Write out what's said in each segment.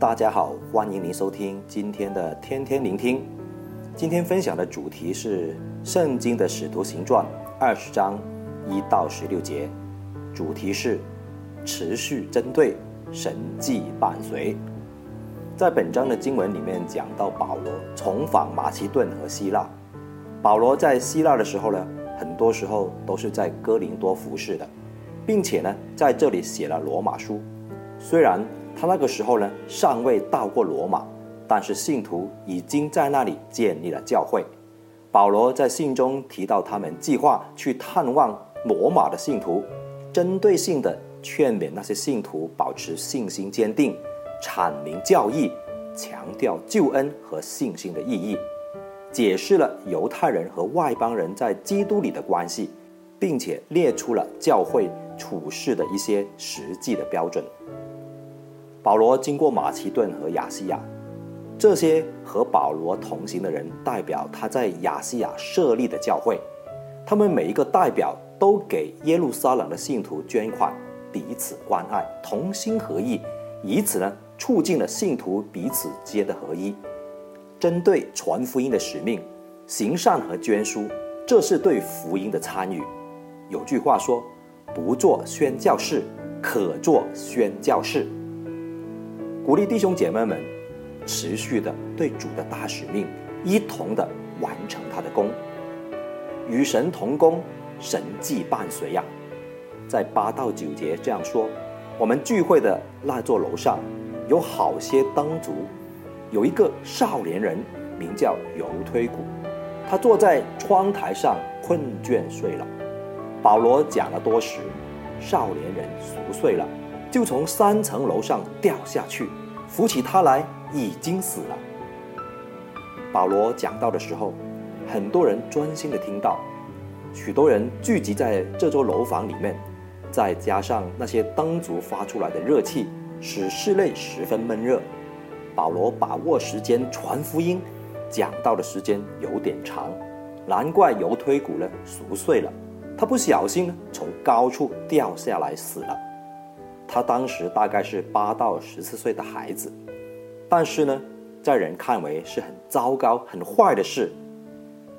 大家好，欢迎您收听今天的天天聆听。今天分享的主题是《圣经的使徒行传》二十章一到十六节，主题是持续针对神迹伴随。在本章的经文里面讲到保罗重访马其顿和希腊。保罗在希腊的时候呢，很多时候都是在哥林多服侍的，并且呢，在这里写了罗马书。虽然他那个时候呢，尚未到过罗马，但是信徒已经在那里建立了教会。保罗在信中提到，他们计划去探望罗马的信徒，针对性的劝勉那些信徒保持信心坚定，阐明教义，强调救恩和信心的意义，解释了犹太人和外邦人在基督里的关系，并且列出了教会处事的一些实际的标准。保罗经过马其顿和亚细亚，这些和保罗同行的人代表他在亚细亚设立的教会，他们每一个代表都给耶路撒冷的信徒捐款，彼此关爱，同心合意，以此呢促进了信徒彼此间的合一。针对传福音的使命，行善和捐书，这是对福音的参与。有句话说：“不做宣教士，可做宣教士。”鼓励弟兄姐妹们持续的对主的大使命一同的完成他的工，与神同工，神迹伴随呀。在八到九节这样说：我们聚会的那座楼上有好些灯烛，有一个少年人名叫犹推古，他坐在窗台上困倦睡了。保罗讲了多时，少年人熟睡了。就从三层楼上掉下去，扶起他来，已经死了。保罗讲道的时候，很多人专心的听到，许多人聚集在这座楼房里面，再加上那些灯烛发出来的热气，使室内十分闷热。保罗把握时间传福音，讲到的时间有点长，难怪犹推古呢熟睡了，他不小心从高处掉下来死了。他当时大概是八到十四岁的孩子，但是呢，在人看为是很糟糕、很坏的事，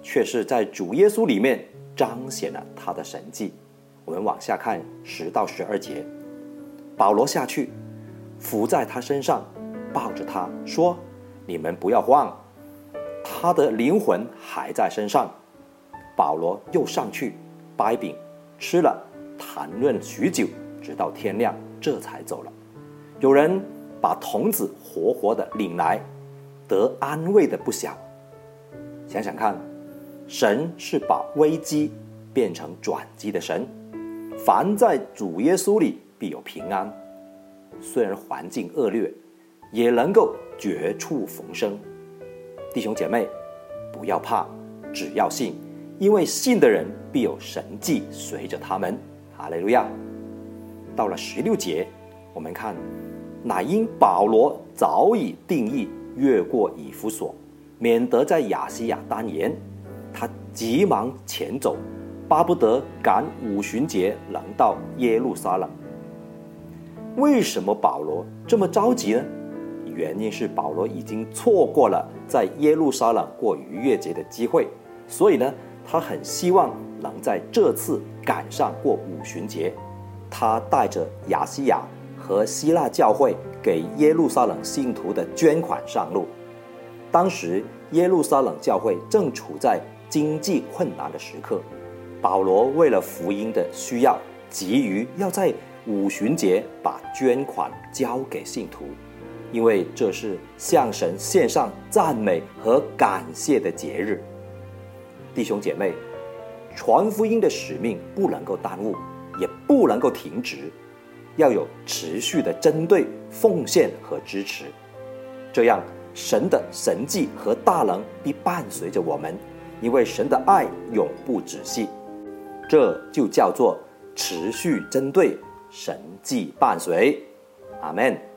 却是在主耶稣里面彰显了他的神迹。我们往下看十到十二节，保罗下去，伏在他身上，抱着他说：“你们不要慌，他的灵魂还在身上。”保罗又上去，掰饼吃了，谈论许久，直到天亮。这才走了。有人把童子活活的领来，得安慰的不小。想想看，神是把危机变成转机的神。凡在主耶稣里必有平安。虽然环境恶劣，也能够绝处逢生。弟兄姐妹，不要怕，只要信，因为信的人必有神迹随着他们。哈利路亚。到了十六节，我们看，乃因保罗早已定义越过以弗所，免得在亚细亚耽延，他急忙前走，巴不得赶五旬节能到耶路撒冷。为什么保罗这么着急呢？原因是保罗已经错过了在耶路撒冷过逾越节的机会，所以呢，他很希望能在这次赶上过五旬节。他带着亚细亚和希腊教会给耶路撒冷信徒的捐款上路。当时耶路撒冷教会正处在经济困难的时刻，保罗为了福音的需要，急于要在五旬节把捐款交给信徒，因为这是向神献上赞美和感谢的节日。弟兄姐妹，传福音的使命不能够耽误。也不能够停止，要有持续的针对奉献和支持，这样神的神迹和大能必伴随着我们，因为神的爱永不止息，这就叫做持续针对神迹伴随，阿门。